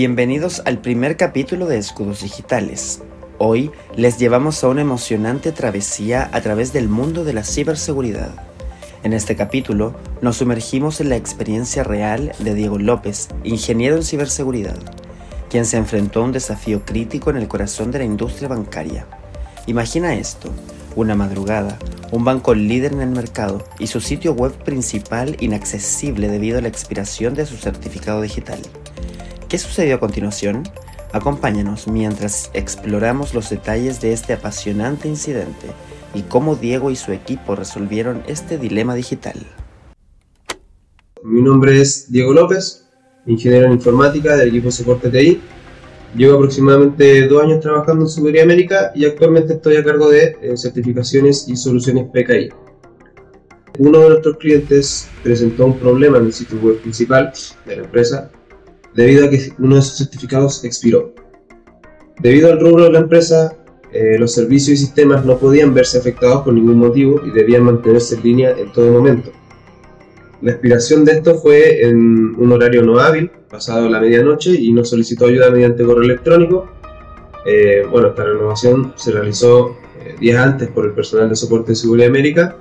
Bienvenidos al primer capítulo de Escudos Digitales. Hoy les llevamos a una emocionante travesía a través del mundo de la ciberseguridad. En este capítulo nos sumergimos en la experiencia real de Diego López, ingeniero en ciberseguridad, quien se enfrentó a un desafío crítico en el corazón de la industria bancaria. Imagina esto, una madrugada, un banco líder en el mercado y su sitio web principal inaccesible debido a la expiración de su certificado digital. ¿Qué sucedió a continuación? Acompáñanos mientras exploramos los detalles de este apasionante incidente y cómo Diego y su equipo resolvieron este dilema digital. Mi nombre es Diego López, ingeniero en informática del equipo Soporte TI. Llevo aproximadamente dos años trabajando en Seguridad América y actualmente estoy a cargo de eh, certificaciones y soluciones PKI. Uno de nuestros clientes presentó un problema en el sitio web principal de la empresa debido a que uno de sus certificados expiró. Debido al rubro de la empresa, eh, los servicios y sistemas no podían verse afectados por ningún motivo y debían mantenerse en línea en todo momento. La expiración de esto fue en un horario no hábil, pasado la medianoche, y nos solicitó ayuda mediante correo electrónico. Eh, bueno, esta renovación se realizó eh, días antes por el personal de soporte de Seguridad América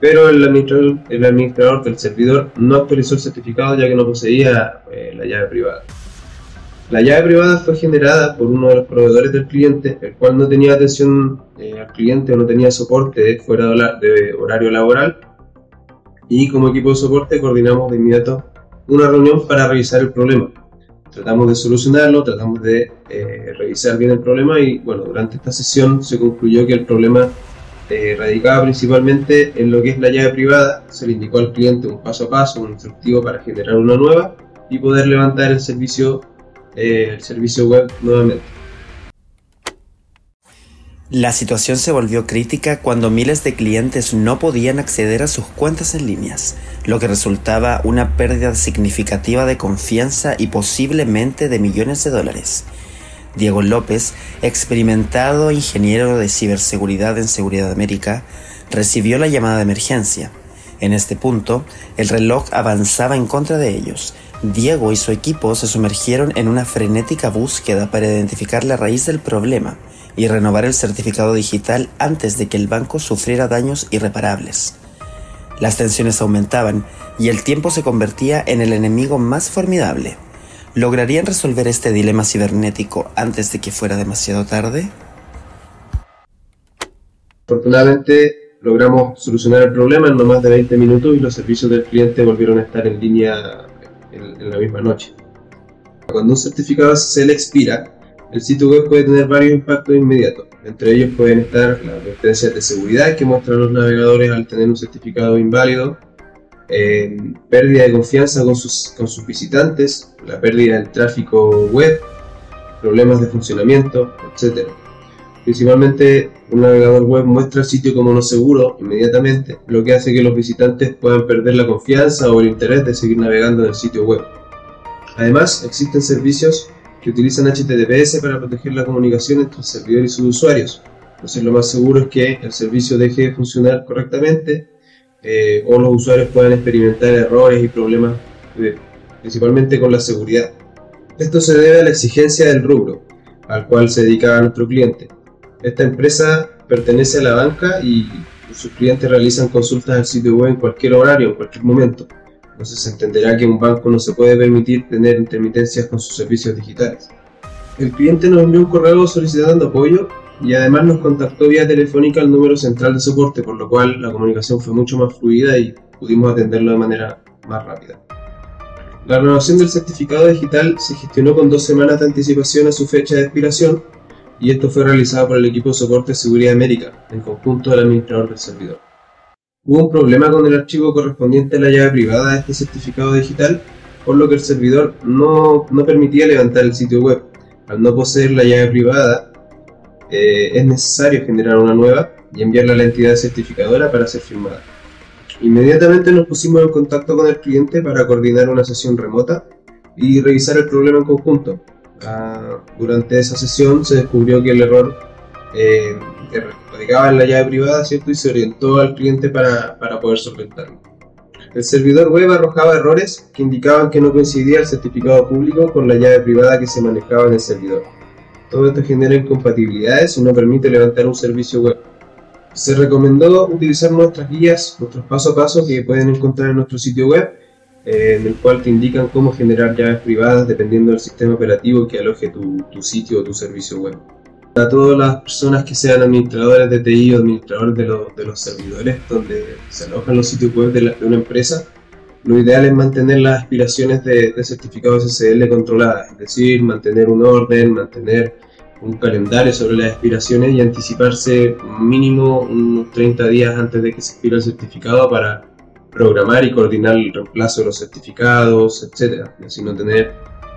pero el administrador, el administrador del servidor no actualizó el certificado ya que no poseía eh, la llave privada. La llave privada fue generada por uno de los proveedores del cliente, el cual no tenía atención eh, al cliente o no tenía soporte fuera de, horario laboral. Y como equipo de soporte coordinamos de inmediato una reunión para revisar el problema. Tratamos de solucionarlo, tratamos de eh, revisar bien el problema y bueno, durante esta sesión se concluyó que el problema eh, radicaba principalmente en lo que es la llave privada, se le indicó al cliente un paso a paso, un instructivo para generar una nueva y poder levantar el servicio, eh, el servicio web nuevamente. La situación se volvió crítica cuando miles de clientes no podían acceder a sus cuentas en líneas, lo que resultaba una pérdida significativa de confianza y posiblemente de millones de dólares. Diego López, experimentado ingeniero de ciberseguridad en Seguridad América, recibió la llamada de emergencia. En este punto, el reloj avanzaba en contra de ellos. Diego y su equipo se sumergieron en una frenética búsqueda para identificar la raíz del problema y renovar el certificado digital antes de que el banco sufriera daños irreparables. Las tensiones aumentaban y el tiempo se convertía en el enemigo más formidable. ¿Lograrían resolver este dilema cibernético antes de que fuera demasiado tarde? Afortunadamente logramos solucionar el problema en no más de 20 minutos y los servicios del cliente volvieron a estar en línea en, la misma noche. Cuando un certificado se le expira, el sitio web puede tener varios impactos inmediatos. Entre ellos pueden estar las advertencias de seguridad que muestran los navegadores al tener un certificado inválido, pérdida de confianza con sus, con sus visitantes, la pérdida del tráfico web, problemas de funcionamiento, etc. Principalmente, un navegador web muestra el sitio como no seguro inmediatamente, lo que hace que los visitantes puedan perder la confianza o el interés de seguir navegando en el sitio web. Además, existen servicios que utilizan HTTPS para proteger la comunicación entre el servidor y sus usuarios. Entonces, lo más seguro es que el servicio deje de funcionar correctamente eh, o los usuarios puedan experimentar errores y problemas, eh, principalmente con la seguridad. Esto se debe a la exigencia del rubro al cual se dedicaba nuestro cliente. Esta empresa pertenece a la banca y sus clientes realizan consultas al sitio web en cualquier horario, en cualquier momento. Entonces se entenderá que un banco no se puede permitir tener intermitencias con sus servicios digitales. El cliente nos envió un correo solicitando apoyo y además nos contactó vía telefónica al número central de soporte, por lo cual la comunicación fue mucho más fluida y pudimos atenderlo de manera más rápida. La renovación del certificado digital se gestionó con dos semanas de anticipación a su fecha de expiración y esto fue realizado por el equipo de soporte de Seguridad América, en conjunto del administrador del servidor. Hubo un problema con el archivo correspondiente a la llave privada de este certificado digital, por lo que el servidor no, no permitía levantar el sitio web. Al no poseer la llave privada, eh, es necesario generar una nueva y enviarla a la entidad certificadora para ser firmada. Inmediatamente nos pusimos en contacto con el cliente para coordinar una sesión remota y revisar el problema en conjunto. Ah, durante esa sesión se descubrió que el error eh, radicaba en la llave privada ¿cierto? y se orientó al cliente para, para poder solventarlo. El servidor web arrojaba errores que indicaban que no coincidía el certificado público con la llave privada que se manejaba en el servidor. Todo esto genera incompatibilidades y no permite levantar un servicio web. Se recomendó utilizar nuestras guías, nuestros paso a paso que pueden encontrar en nuestro sitio web, eh, en el cual te indican cómo generar llaves privadas dependiendo del sistema operativo que aloje tu, sitio o tu servicio web. Para todas las personas que sean administradores de TI o administradores de, los servidores donde se alojan los sitios web de, una empresa, lo ideal es mantener las aspiraciones de, de certificados SSL controladas, es decir, mantener un orden, mantener un calendario sobre las expiraciones y anticiparse mínimo unos 30 días antes de que se expire el certificado para programar y coordinar el reemplazo de los certificados, etc. Y así no tener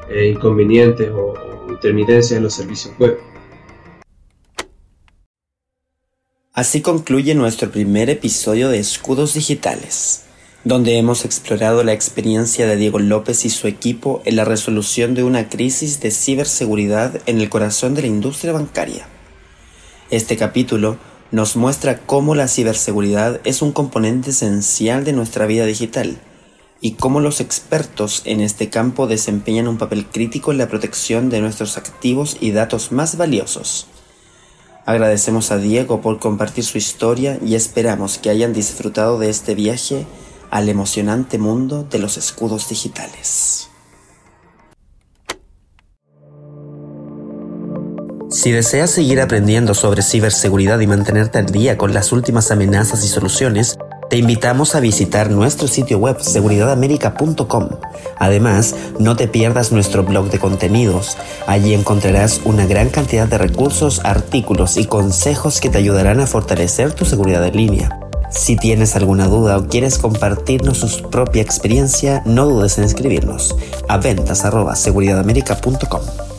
eh, inconvenientes o, o intermitencias en los servicios web. Así concluye nuestro primer episodio de Escudos Digitales donde hemos explorado la experiencia de Diego López y su equipo en la resolución de una crisis de ciberseguridad en el corazón de la industria bancaria. Este capítulo nos muestra cómo la ciberseguridad es un componente esencial de nuestra vida digital y cómo los expertos en este campo desempeñan un papel crítico en la protección de nuestros activos y datos más valiosos. Agradecemos a Diego por compartir su historia y esperamos que hayan disfrutado de este viaje al emocionante mundo de los escudos digitales. Si deseas seguir aprendiendo sobre ciberseguridad y mantenerte al día con las últimas amenazas y soluciones, te invitamos a visitar nuestro sitio web seguridadamerica.com. Además, no te pierdas nuestro blog de contenidos. Allí encontrarás una gran cantidad de recursos, artículos y consejos que te ayudarán a fortalecer tu seguridad en línea. Si tienes alguna duda o quieres compartirnos su propia experiencia, no dudes en escribirnos a ventas.seguridadamerica.com.